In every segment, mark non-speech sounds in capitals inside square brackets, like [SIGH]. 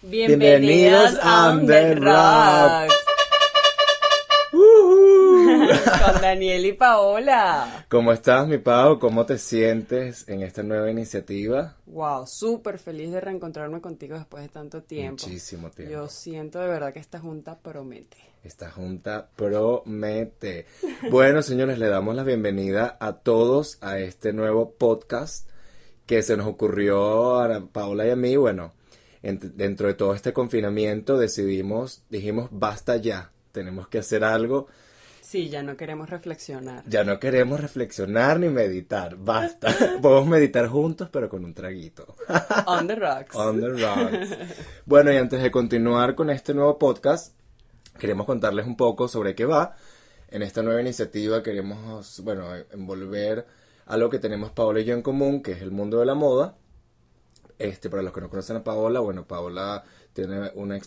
Bienvenidos a Under Rock. [LAUGHS] Con Daniel y Paola. ¿Cómo estás, mi Pau? ¿Cómo te sientes en esta nueva iniciativa? Wow, súper feliz de reencontrarme contigo después de tanto tiempo. Muchísimo tiempo. Yo siento de verdad que esta junta promete. Esta junta promete. [LAUGHS] Bueno, señores, le damos la bienvenida a todos a este nuevo podcast que se nos ocurrió a Paola y a mí. Bueno, dentro de todo este confinamiento decidimos, dijimos, basta ya, tenemos que hacer algo. Sí, ya no queremos reflexionar. Ya no queremos reflexionar ni meditar, basta. [LAUGHS] Podemos meditar juntos, pero con un traguito. [LAUGHS] On the rocks. On the rocks. Bueno, y antes de continuar con este nuevo podcast, queremos contarles un poco sobre qué va. En esta nueva iniciativa queremos, bueno, envolver algo que tenemos Paola y yo en común, que es el mundo de la moda. Este, para los que no conocen a Paola, bueno, Paola tiene una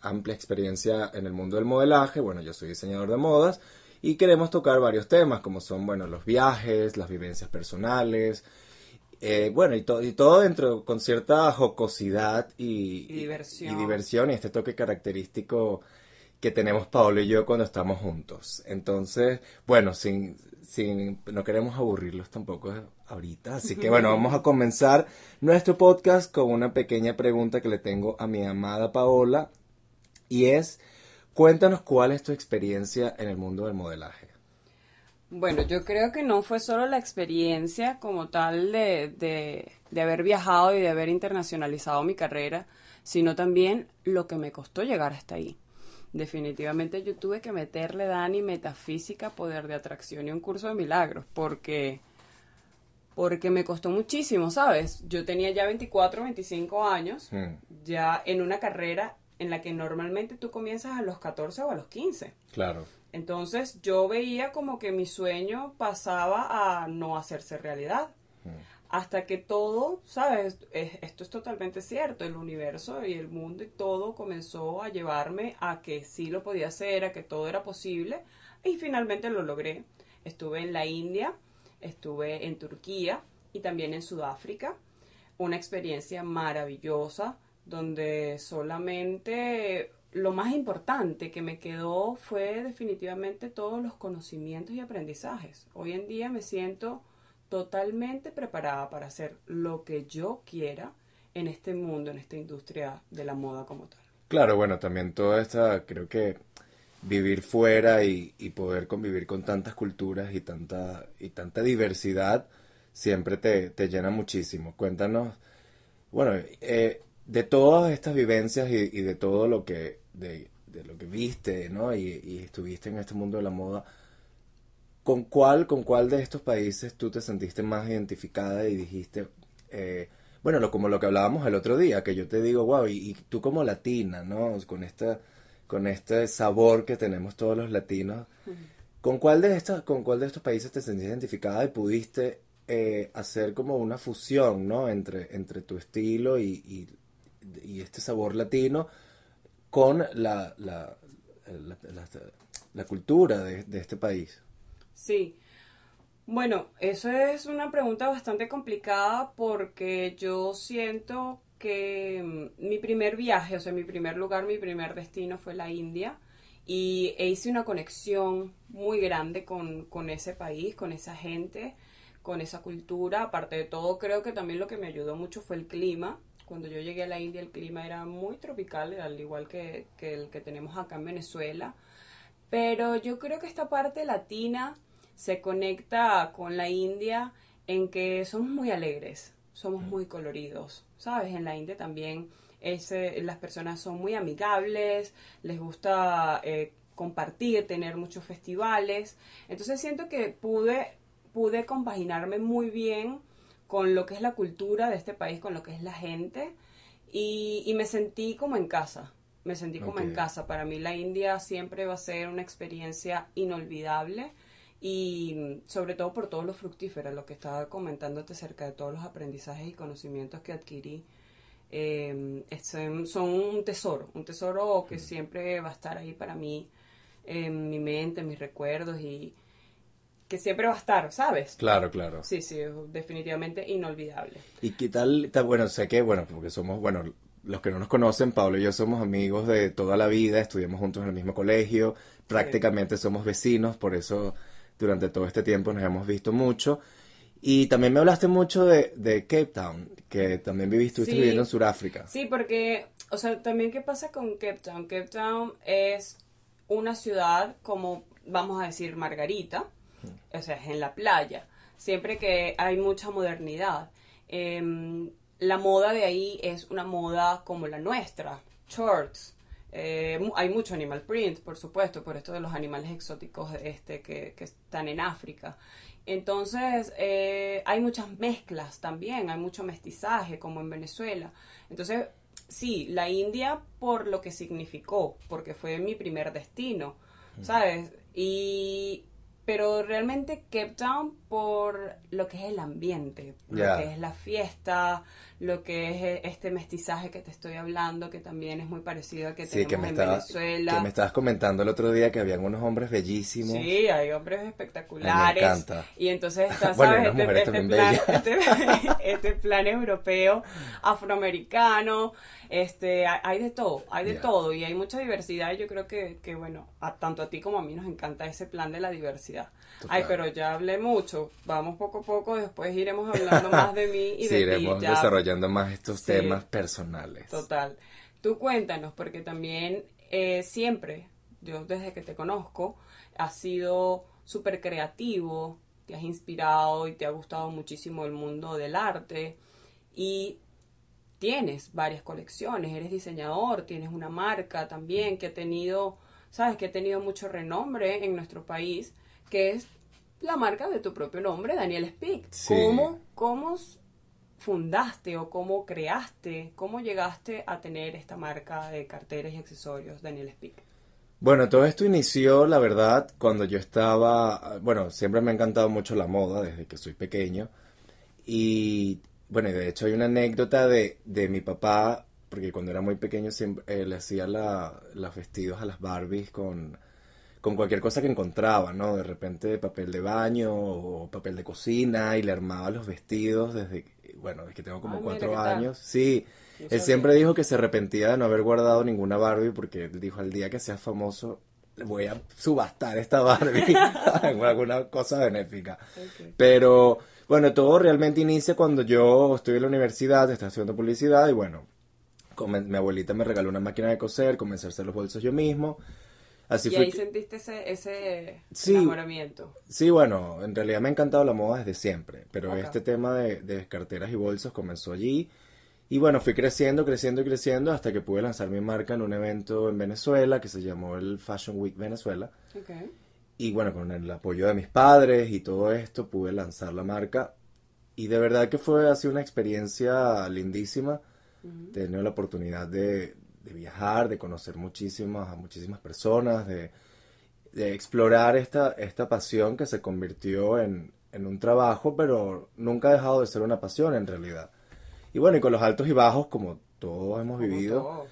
amplia experiencia en el mundo del modelaje, bueno, yo soy diseñador de modas y queremos tocar varios temas como son, bueno, los viajes, las vivencias personales, eh, bueno, y, y, todo dentro con cierta jocosidad y, diversión. y, diversión y este toque característico que tenemos Paolo y yo cuando estamos juntos. Entonces, bueno, sin, sin, no queremos aburrirlos tampoco ahorita. Así que bueno, vamos a comenzar nuestro podcast con una pequeña pregunta que le tengo a mi amada Paola. Y es, cuéntanos cuál es tu experiencia en el mundo del modelaje. Bueno, yo creo que no fue solo la experiencia como tal de, de, de haber viajado y de haber internacionalizado mi carrera, sino también lo que me costó llegar hasta ahí. Definitivamente yo tuve que meterle, Dani, metafísica, poder de atracción y un curso de milagros, porque porque me costó muchísimo, ¿sabes? Yo tenía ya 24, 25 años, ya en una carrera en la que normalmente tú comienzas a los 14 o a los 15. Claro. Entonces yo veía como que mi sueño pasaba a no hacerse realidad. Hasta que todo, ¿sabes? Es- Esto es totalmente cierto. El universo y el mundo y todo comenzó a llevarme a que sí lo podía hacer, a que todo era posible. Y finalmente lo logré. Estuve en la India, estuve en Turquía y también en Sudáfrica. Una experiencia maravillosa donde solamente lo más importante que me quedó fue definitivamente todos los conocimientos y aprendizajes. Hoy en día me siento totalmente preparada para hacer lo que yo quiera en este mundo, en esta industria de la moda como tal. Claro, bueno, también toda esta, creo que vivir fuera y, poder convivir con tantas culturas y tanta, y tanta diversidad siempre te, te llena muchísimo. Cuéntanos, bueno, eh, de todas estas vivencias y, de todo lo que, de, de lo que viste, ¿no? Y, y estuviste en este mundo de la moda, ¿con cuál, con cuál de estos países tú te sentiste más identificada y dijiste, eh, bueno, lo, como lo que hablábamos el otro día, que yo te digo, wow, y, y tú como latina, ¿no? Con esta, con este sabor que tenemos todos los latinos, ¿con cuál de estas, con cuál de estos países te sentiste identificada y pudiste eh, hacer como una fusión, ¿no? Entre, entre tu estilo y, y, y este sabor latino con la, la, la, la- la cultura de, de este país. Sí. Bueno, eso es una pregunta bastante complicada porque yo siento que mm, mi primer viaje, o sea, mi primer lugar, mi primer destino fue la India y e hice una conexión muy grande con, con ese país, con esa gente, con esa cultura. Aparte de todo, creo que también lo que me ayudó mucho fue el clima. Cuando yo llegué a la India el clima era muy tropical, al igual que, que el que tenemos acá en Venezuela. Pero yo creo que esta parte latina se conecta con la India en que somos muy alegres, somos muy coloridos, ¿sabes? En la India también ese- las personas son muy amigables, les gusta eh, compartir, tener muchos festivales. Entonces siento que pude, pude compaginarme muy bien con lo que es la cultura de este país, con lo que es la gente, y, y me sentí como en casa. Me sentí como en casa. Para mí la India siempre va a ser una experiencia inolvidable y mm, sobre todo por todo lo fructífero, lo que estaba comentándote acerca de todos los aprendizajes y conocimientos que adquirí. Eh, es- son un tesoro, un tesoro que siempre va a estar ahí para mí, en mi mente, en mis recuerdos y que siempre va a estar, ¿sabes? Claro, claro. Sí, sí, definitivamente inolvidable. ¿Y qué tal? ta- Bueno, sé que, bueno, porque somos, bueno, los que no nos conocen, Pablo y yo somos amigos de toda la vida, estudiamos juntos en el mismo colegio, prácticamente somos vecinos, por eso durante todo este tiempo nos hemos visto mucho. Y también me hablaste mucho de, de Cape Town, que también viviste, estuviste Sí. viviendo en Sudáfrica. Sí, porque, o sea, también qué pasa con Cape Town. Cape Town es una ciudad como, vamos a decir, Margarita, o sea, es en la playa, siempre que hay mucha modernidad. Em, la moda de ahí es una moda como la nuestra, shorts. Eh, hay mucho animal print, por supuesto, por esto de los animales exóticos este, que, que están en África. Entonces, eh, hay muchas mezclas también, hay mucho mestizaje, como en Venezuela. Entonces, sí, la India por lo que significó, porque fue mi primer destino, ¿sabes? Y, pero realmente Cape Town por lo que es el ambiente, lo que es la fiesta, lo que es eh, este mestizaje que te estoy hablando, que también es muy parecido al que Sí, tenemos que me, en estaba, Venezuela. que me estabas comentando el otro día que habían unos hombres bellísimos. Sí, hay hombres espectaculares. Ay, me encanta. Y entonces está, [LAUGHS] Bueno, ¿sabes? unas mujeres también plan, este, [LAUGHS] este plan europeo, afroamericano, este, hay, de todo, hay de todo y hay mucha diversidad y yo creo que, que bueno, a, tanto a ti como a mí nos encanta ese plan de la diversidad. Total. Ay, pero ya hablé mucho, vamos poco a poco, después iremos hablando más de mí y [LAUGHS] Sí, de iremos ti. desarrollando más estos Sí. temas personales. Total. Tú cuéntanos, porque también eh, siempre, yo desde que te conozco, has sido súper creativo, te has inspirado y te ha gustado muchísimo el mundo del arte y tienes varias colecciones, eres diseñador, tienes una marca también que ha tenido, sabes, que ha tenido mucho renombre en nuestro país, que es la marca de tu propio nombre, Daniel Speak. Sí. ¿Cómo, cómo fundaste o cómo creaste, cómo llegaste a tener esta marca de carteras y accesorios, Daniel Speak? Bueno, todo esto inició, la verdad, cuando yo estaba, bueno, siempre me ha encantado mucho la moda desde que soy pequeño. Y bueno, de hecho hay una anécdota de, de mi papá, porque cuando era muy pequeño siempre eh, le hacía la- los vestidos a las Barbies con, con cualquier cosa que encontraba, ¿no? De repente papel de baño o papel de cocina y le armaba los vestidos desde, bueno, desde que tengo como cuatro años. Sí, No él siempre dijo que se arrepentía de no haber guardado ninguna Barbie porque él dijo al día que sea famoso voy a subastar esta Barbie [LAUGHS] en alguna cosa benéfica. Pero bueno, todo realmente inicia cuando yo estoy en la universidad, estaba estudiando publicidad y bueno, mi abuelita me regaló una máquina de coser, comencé a hacer los bolsos yo mismo. Así y fue ahí que- sentiste ese, ese Sí. enamoramiento. Sí, bueno, en realidad me ha encantado la moda desde siempre, pero este tema de, de carteras y bolsos comenzó allí. Y bueno, fui creciendo, creciendo y creciendo hasta que pude lanzar mi marca en un evento en Venezuela que se llamó el Fashion Week Venezuela. Y bueno, con el apoyo de mis padres y todo esto pude lanzar la marca. Y de verdad que fue así una experiencia lindísima. Tenido la oportunidad de, de viajar, de conocer muchísimas, a muchísimas personas, de, de explorar esta, esta pasión que se convirtió en, en un trabajo, pero nunca ha dejado de ser una pasión en realidad. Y bueno, y con los altos y bajos, como todos hemos Como vivido, todo.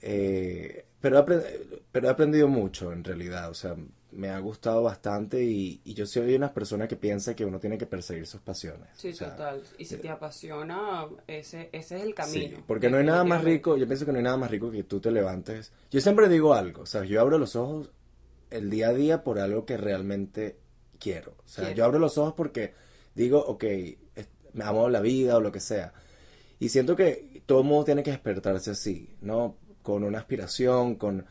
eh, pero, he pero he aprendido mucho en realidad, o sea, me ha gustado bastante y, y yo soy una persona que piensa que uno tiene que perseguir sus pasiones. Sí, o sea, total. Y si te apasiona, ese, ese es el camino. Sí, porque no hay nada más rico, yo pienso que no hay nada más rico que tú te levantes. Yo siempre digo algo, o sea, yo abro los ojos el día a día por algo que realmente quiero. O sea, Quiero. yo abro los ojos porque digo, ok, me amo la vida o lo que sea. Y siento que todo el mundo tiene que despertarse así, ¿no? Con una aspiración, con,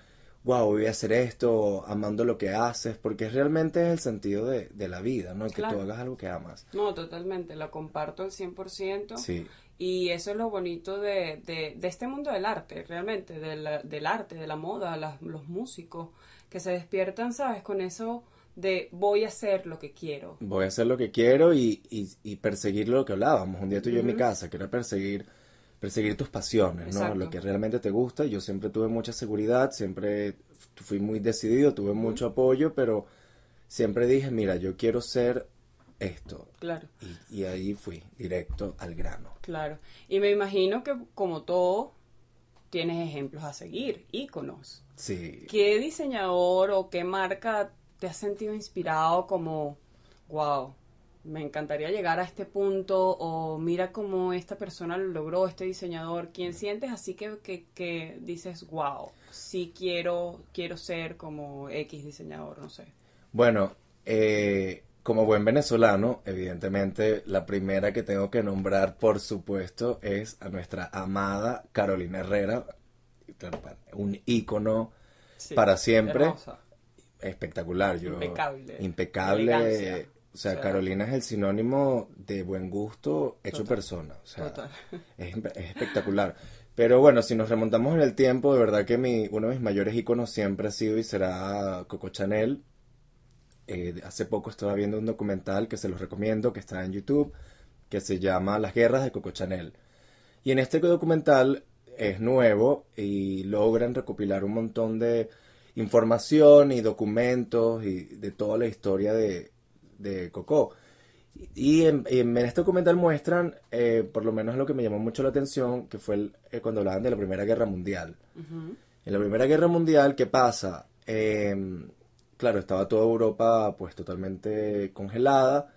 wow, voy a hacer esto, amando lo que haces, porque realmente es el sentido de, de la vida, ¿no? Que tú Claro. hagas algo que amas. No, totalmente, lo comparto al 100%. Sí, Y eso es lo bonito de, de, de este mundo del arte, realmente, del, del arte, de la moda, las- los músicos, que se despiertan, ¿sabes? Con eso de voy a hacer lo que quiero. voy a hacer lo que quiero y, y, y perseguir lo que hablábamos un día tú y yo en mi casa, que era perseguir, perseguir tus pasiones, ¿no? Lo que realmente te gusta. Yo siempre tuve mucha seguridad, siempre fui muy decidido, tuve mucho apoyo, pero siempre dije, mira, yo quiero ser esto. Claro, Y, y ahí fui, directo al grano. claro. Y me imagino que, como todo, tienes ejemplos a seguir, íconos. Sí. ¿Qué diseñador o qué marca te has sentido inspirado como, wow, me encantaría llegar a este punto o mira cómo esta persona lo logró, este diseñador, ¿quién sientes así que, que, que dices, wow, sí quiero, quiero ser como X diseñador, no sé? Bueno, eh, como buen venezolano, evidentemente la primera que tengo que nombrar, por supuesto, es a nuestra amada Carolina Herrera, un ícono Sí, para siempre, hermosa. espectacular, yo, Impecable. impecable, Elegancia. O sea, O sea, Carolina es el sinónimo de buen gusto hecho Total. persona, o sea, Total. [LAUGHS] es espectacular. Pero bueno, si nos remontamos en el tiempo, de verdad que mi, uno de mis mayores íconos siempre ha sido y será Coco Chanel. Eh, hace poco estaba viendo un documental que se los recomiendo, que está en YouTube, que se llama Las guerras de Coco Chanel. Y en este documental es nuevo y logran recopilar un montón de información y documentos y de toda la historia de, de Coco. Y en, en este documental muestran, eh, por lo menos lo que me llamó mucho la atención, que fue el- eh, cuando hablaban de la Primera Guerra Mundial. En la Primera Guerra Mundial, ¿qué pasa? Eh, claro, estaba toda Europa pues totalmente congelada,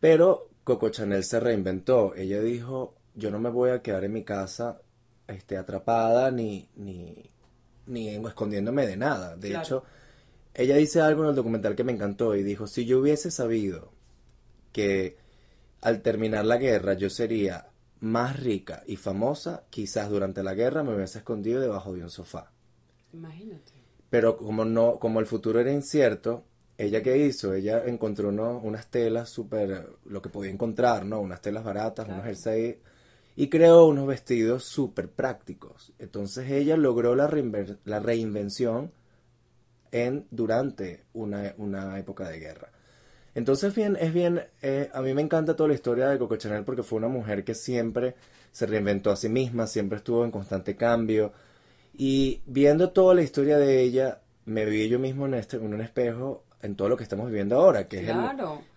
pero Coco Chanel se reinventó. Ella dijo, yo no me voy a quedar en mi casa este, atrapada ni, ni, ni escondiéndome de nada. De Claro. hecho, ella dice algo en el documental que me encantó y dijo, si yo hubiese sabido que al terminar la guerra yo sería más rica y famosa, quizás durante la guerra me hubiese escondido debajo de un sofá. Imagínate. Pero como no, como el futuro era incierto, ella qué hizo? Ella encontró uno- unas telas súper, lo que podía encontrar, ¿no? Unas telas baratas, unos Claro. jerseys, y creó unos vestidos súper prácticos. Entonces ella logró la, reinver- la reinvención en, durante una, una época de guerra. Entonces bien, es bien, eh, a mí me encanta toda la historia de Coco Chanel porque fue una mujer que siempre se reinventó a sí misma, siempre estuvo en constante cambio. Y viendo toda la historia de ella, me vi yo mismo en, este, en un espejo en todo lo que estamos viviendo ahora, que es el,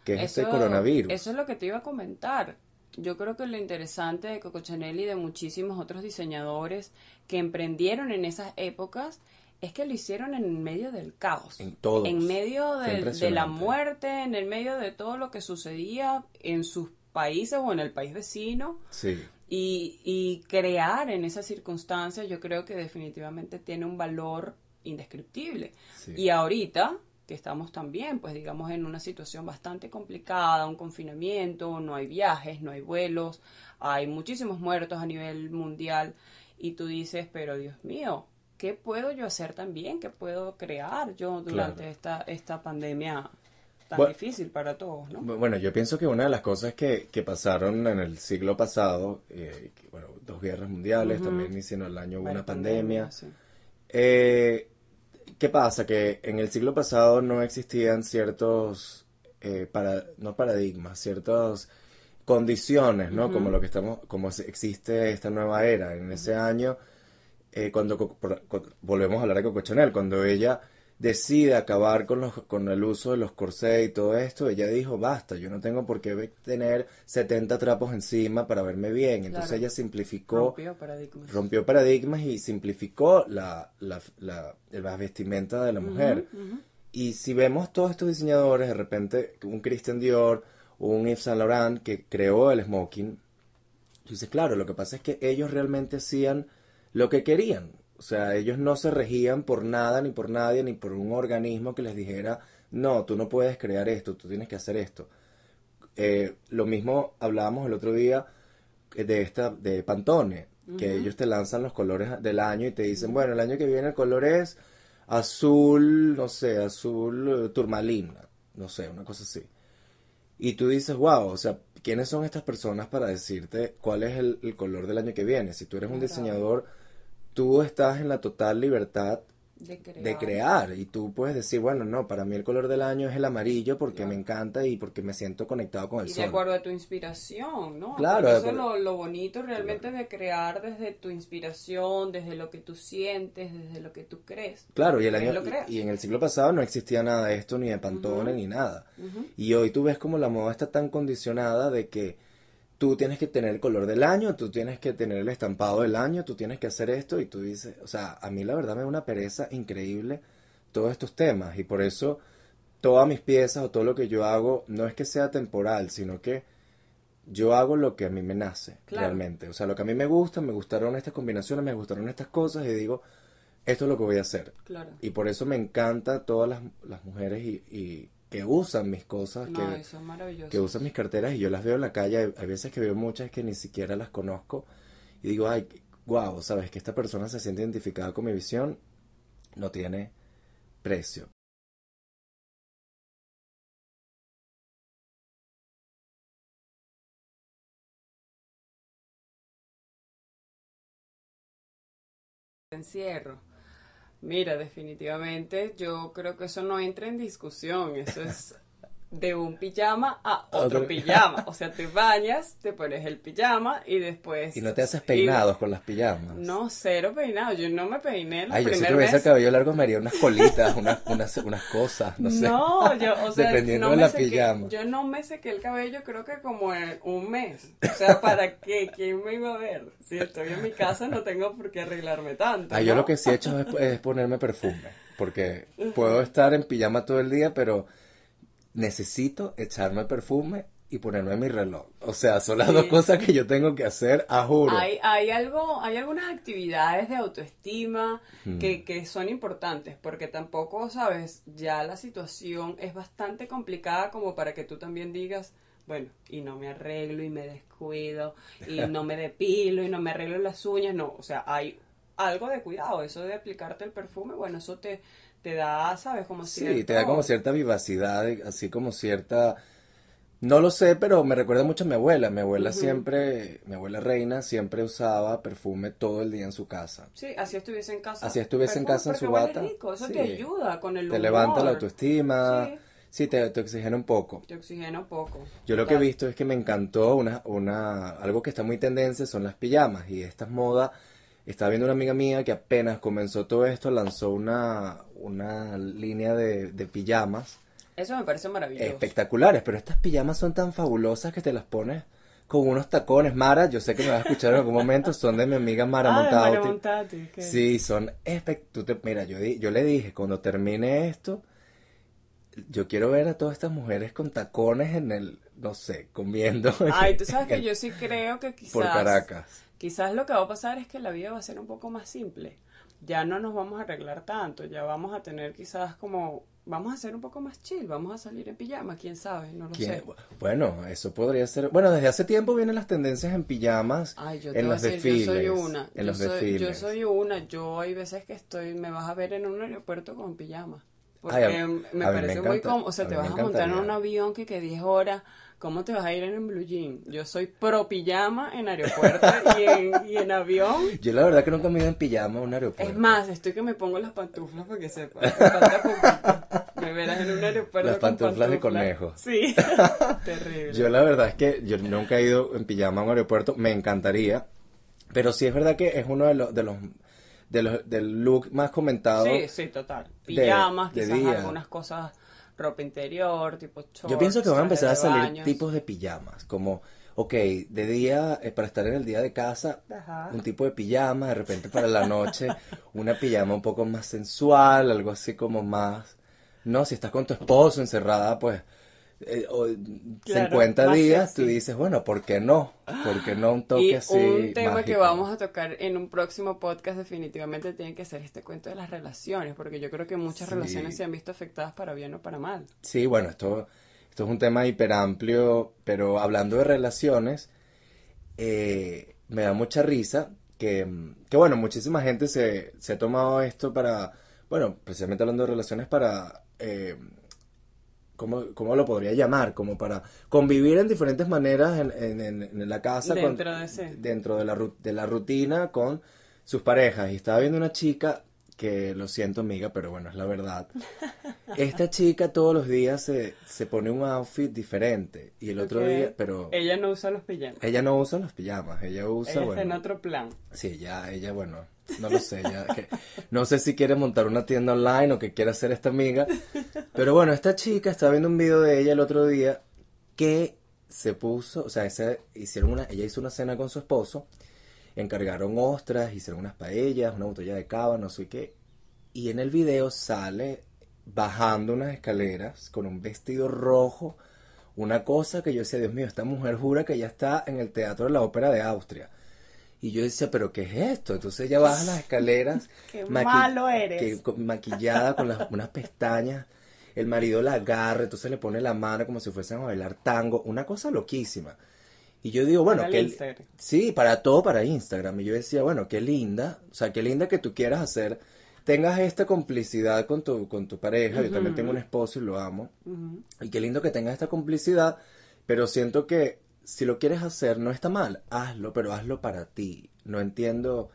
que es este Eso- coronavirus. Eso es lo que te iba a comentar. Yo creo que lo interesante de Coco Chanel y de muchísimos otros diseñadores que emprendieron en esas épocas es que lo hicieron en medio del caos. En todos. En medio del- de la muerte, en el medio de todo lo que sucedía en sus países o en el país vecino. Sí, Y, y crear en esas circunstancias yo creo que definitivamente tiene un valor indescriptible. Sí. Y ahorita que estamos también, pues digamos, en una situación bastante complicada, un confinamiento, no hay viajes, no hay vuelos, hay muchísimos muertos a nivel mundial y tú dices, pero Dios mío, ¿qué puedo yo hacer también? ¿Qué puedo crear yo durante Claro. esta, esta pandemia tan Bueno, difícil para todos, ¿no? Bueno, yo pienso que una de las cosas que, que pasaron en el siglo pasado, eh, bueno, dos guerras mundiales, también hicieron el año hubo una pandemia. sí. Eh, ¿qué pasa? Que en el siglo pasado no existían ciertos, eh, para, no paradigmas, ciertas condiciones, ¿no? Como lo que estamos, como existe esta nueva era. En ese año, eh, cuando volvemos a hablar de Coco Chanel, cuando ella decide acabar con los, con el uso de los corsés y todo esto, ella dijo, basta, yo no tengo por qué tener 70 trapos encima para verme bien. Entonces Claro. ella simplificó Rompió paradigmas. rompió paradigmas y simplificó la, la, la, la vestimenta de la mujer. Y si vemos todos estos diseñadores, de repente un Christian Dior, un Yves Saint Laurent que creó el smoking, dices, claro, lo que pasa es que ellos realmente hacían lo que querían. O sea, ellos no se regían por nada, ni por nadie, ni por un organismo que les dijera, no, tú no puedes crear esto, tú tienes que hacer esto. Eh, lo mismo hablábamos el otro día eh, de esta de Pantone, que ellos te lanzan los colores del año y te dicen, bueno, el año que viene el color es azul, no sé, azul eh, turmalina, no sé, una cosa así. Y tú dices, wow, o sea, ¿quiénes son estas personas para decirte cuál es el, el color del año que viene? Si tú eres un Claro. diseñador, tú estás en la total libertad De crear. de crear y tú puedes decir, bueno, no, para mí el color del año es el amarillo porque Claro. me encanta y porque me siento conectado con el Y de sol. acuerdo a tu inspiración, ¿no? Claro, Porque de eso es lo, lo bonito realmente de crear desde tu inspiración, desde lo que tú sientes, desde lo que tú crees. Claro, y el año y, y en el siglo pasado no existía nada de esto, ni de Pantone, ni nada. Y hoy tú ves como la moda está tan condicionada de que tú tienes que tener el color del año, tú tienes que tener el estampado del año, tú tienes que hacer esto y tú dices, o sea, a mí la verdad me da una pereza increíble todos estos temas y por eso todas mis piezas o todo lo que yo hago no es que sea temporal, sino que yo hago lo que a mí me nace Claro. realmente. O sea, lo que a mí me gusta, me gustaron estas combinaciones, me gustaron estas cosas y digo, esto es lo que voy a hacer. Claro. Y por eso me encanta todas las, las mujeres y, y que usan mis cosas, No, que, eso es maravilloso. que usan mis carteras y yo las veo en la calle. Hay, hay veces que veo muchas que ni siquiera las conozco y digo, ay, wow, sabes que esta persona se siente identificada con mi visión, no tiene precio. encierro. Mira, definitivamente yo creo que eso no entra en discusión, eso es de un pijama a otro Otro. pijama, [LAUGHS] o sea, te bañas, te pones el pijama y después... Y no te haces y- peinados con las pijamas. No, cero peinado, yo no me peiné la Ay, yo si tuviese el cabello largo me haría unas colitas, unas, unas, unas cosas, no sé. No, yo, o [LAUGHS] sea, Dependiendo no de la sequé- pijama. yo no me sequé el cabello creo que como en un mes. O sea, ¿para qué? ¿Quién me iba a ver? Si estoy en mi casa no tengo por qué arreglarme tanto. Ah, yo lo que sí he hecho es, es ponerme perfume, porque puedo estar en pijama todo el día, pero necesito echarme perfume y ponerme mi reloj. O sea, son las Sí. dos cosas que yo tengo que hacer, a juro. Hay, hay algo, hay algunas actividades de autoestima que, que son importantes, porque tampoco, sabes, ya la situación es bastante complicada como para que tú también digas, bueno, y no me arreglo y me descuido, y [LAUGHS] no me depilo y no me arreglo las uñas, no, o sea, hay algo de cuidado, eso de aplicarte el perfume, bueno, eso te, te da, sabes, como Sí, cierto- te da como cierta vivacidad, así como cierta... No lo sé, pero me recuerda mucho a mi abuela. Mi abuela siempre, mi abuela reina, siempre usaba perfume todo el día en su casa. Sí, así estuviese en casa. Así estuviese en Perfume, casa en su bata. rico, eso Sí. te ayuda con el Te humor. levanta la autoestima, Sí. sí, te, te oxigena un poco. Te oxigena un poco. Yo lo que he Total. visto es que me encantó una, una, algo que está muy tendencia son las pijamas y estas modas. Estaba viendo una amiga mía que apenas comenzó todo esto, lanzó una, una línea de, de pijamas Eso me parece maravilloso. espectaculares, pero estas pijamas son tan fabulosas que te las pones con unos tacones. Mara, yo sé que me vas a escuchar en algún momento, son de mi amiga Mara Ah, de Mara Montauti. Montati, que- Sí, son espectaculares. Mira, yo, di- yo le dije, cuando termine esto, yo quiero ver a todas estas mujeres con tacones en el, no sé, comiendo. Ay, tú [LAUGHS] sabes que yo sí creo que quizás... Por Caracas. Quizás lo que va a pasar es que la vida va a ser un poco más simple. Ya no nos vamos a arreglar tanto, ya vamos a tener quizás como... Vamos a ser un poco más chill, vamos a salir en pijama, quién sabe, no lo ¿Quién- sé. Bueno, eso podría ser. Bueno, desde hace tiempo vienen las tendencias en pijamas Ay, yo te en voy a los decir, desfiles. yo soy una. En yo, los soy, yo desfiles. soy una. Yo hay veces que estoy, me vas a ver en un aeropuerto con pijama. Porque Ay, a- me a mí me parece muy cómodo. O sea, a te vas a montar en un avión que que 10 horas. ¿Cómo te vas a ir en blue jean? Yo soy pro pijama en aeropuerto y, en, y en avión. Yo la verdad que nunca me he ido en pijama a un aeropuerto. Es más, estoy que me pongo las pantuflas porque sepa. me falta poquito. Me verás en un aeropuerto Las con pantuflas de conejo. Sí. [LAUGHS] Terrible. Yo la verdad es que yo nunca he ido en pijama a un aeropuerto, me encantaría, pero sí es verdad que es uno de los de los de los del look más comentado. Sí, sí, total. Pijamas, de quizás algunas cosas, ropa interior, tipo shorts. Yo pienso que van a empezar a salir baños. tipos de pijamas, como ok, de día eh, para estar en el día de casa, Ajá. un tipo de pijama, de repente para la noche [LAUGHS] una pijama un poco más sensual, algo así como más, no, si estás con tu esposo encerrada, pues eh, o, Claro, 50 más días, tú dices, bueno, ¿por qué no? ¿Por qué no un toque Y así un tema que vamos a tocar en un próximo podcast definitivamente tiene que ser este cuento de las relaciones, porque yo creo que muchas Sí. relaciones se han visto afectadas para bien o para mal. Sí, bueno, esto, esto es un tema hiper amplio, pero hablando de relaciones, eh, me da mucha risa que, que bueno, muchísima gente se, se ha tomado esto para, bueno, precisamente hablando de relaciones para, eh, ¿cómo, cómo lo podría llamar? Como para convivir en diferentes maneras en, en- la casa, con- Dentro de ese. dentro de la, de la rutina con sus parejas. Y estaba viendo una chica que, lo siento amiga, pero bueno, es la verdad. Esta chica todos los días se, se pone un outfit diferente. Y el otro día, pero Ella no usa los pijamas. ella no usa los pijamas, ella usa, Ella está en bueno, otro plan. sí, ya, ella, bueno, no lo sé, ya, que- no sé si quiere montar una tienda online o qué quiere hacer esta amiga, pero bueno, esta chica estaba viendo un video de ella el otro día que se puso, o sea, ese- hicieron una, ella hizo una cena con su esposo, encargaron ostras, hicieron unas paellas, una botella de cava, no sé qué, y en el video sale bajando unas escaleras con un vestido rojo, una cosa que yo decía, Dios mío, esta mujer jura que ya está en el Teatro de la Ópera de Austria. Y yo decía, ¿pero qué es esto? Entonces ella baja las escaleras. [LAUGHS] Qué malo eres. que- maquillada con las, unas pestañas. El marido la agarra, entonces le pone la mano como si fuesen a bailar tango. Una cosa loquísima. Y yo digo, bueno, que sí, para todo para Instagram. Y yo decía, bueno, qué linda, o sea, qué linda que tú quieras hacer, tengas esta complicidad con tu, con tu pareja. Yo también tengo un esposo y lo amo. Y qué lindo que tengas esta complicidad, pero siento que si lo quieres hacer no está mal, hazlo, pero hazlo para ti. No entiendo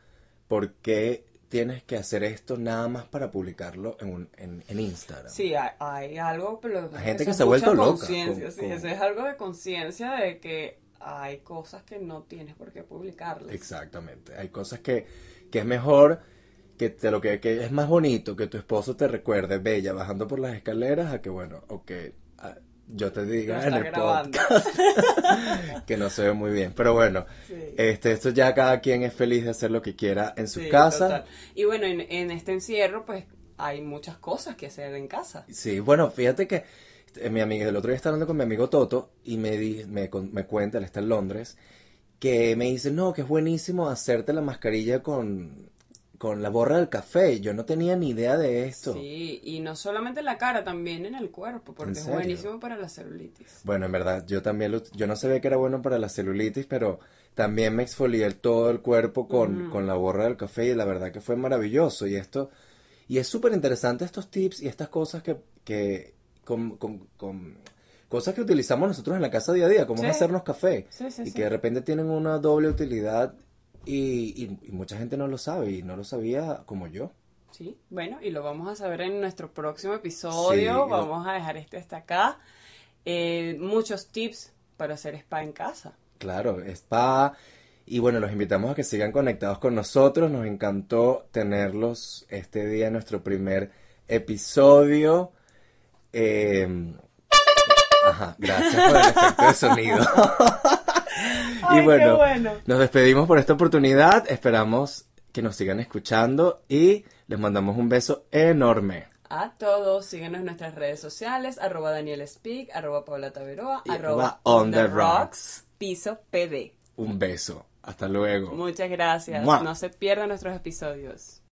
por qué tienes que hacer esto nada más para publicarlo en, un, en, en Instagram. Sí, hay, hay algo, pero Hay gente que se ha vuelto loca con- sí, con- eso es algo de conciencia de que hay cosas que no tienes por qué publicarlas. Exactamente. Hay cosas que, que es mejor que te lo que, que es más bonito que tu esposo te recuerde bella bajando por las escaleras a que bueno, o que ah, yo te diga en el grabando. podcast [LAUGHS] que no se ve muy bien. Pero bueno, Sí. este, esto ya cada quien es feliz de hacer lo que quiera en su Sí, casa. total. Y bueno, en, en este encierro, pues hay muchas cosas que hacer en casa. Sí, bueno, fíjate que eh, mi amiga, el otro día estaba hablando con mi amigo Toto y me, di- me, me cuenta, él está en Londres, que me dice, no, que es buenísimo hacerte la mascarilla con, con la borra del café. Yo no tenía ni idea de esto. Sí, y no solamente en la cara, también en el cuerpo, ¿En porque es buenísimo para la celulitis. Bueno, en verdad, yo también lo, yo no sabía que era bueno para la celulitis, pero también me exfolié todo el cuerpo con, con la borra del café y la verdad que fue maravilloso. Y esto, y es súper interesante estos tips y estas cosas que, que con, con- con- cosas que utilizamos nosotros en la casa día a día, como Sí. es hacernos café. Sí, sí, y que de repente tienen una doble utilidad y, y- y mucha gente no lo sabe y no lo sabía como yo. Sí, bueno, y lo vamos a saber en nuestro próximo episodio. Vamos a dejar este hasta acá. Eh, muchos tips para hacer spa en casa. Claro, spa. Y bueno, los invitamos a que sigan conectados con nosotros. Nos encantó tenerlos este día en nuestro primer episodio. Eh, Ajá, gracias por el efecto de sonido. [LAUGHS] Ay, y bueno, bueno. nos despedimos por esta oportunidad. Esperamos que nos sigan escuchando y les mandamos un beso enorme. A todos, síguenos en nuestras redes sociales, arroba Daniel Speak, arroba Paula Taveroa, Y arroba arroba On The Rocks. piso PD. Un beso. Hasta luego. Muchas gracias. Mua. No se pierdan nuestros episodios.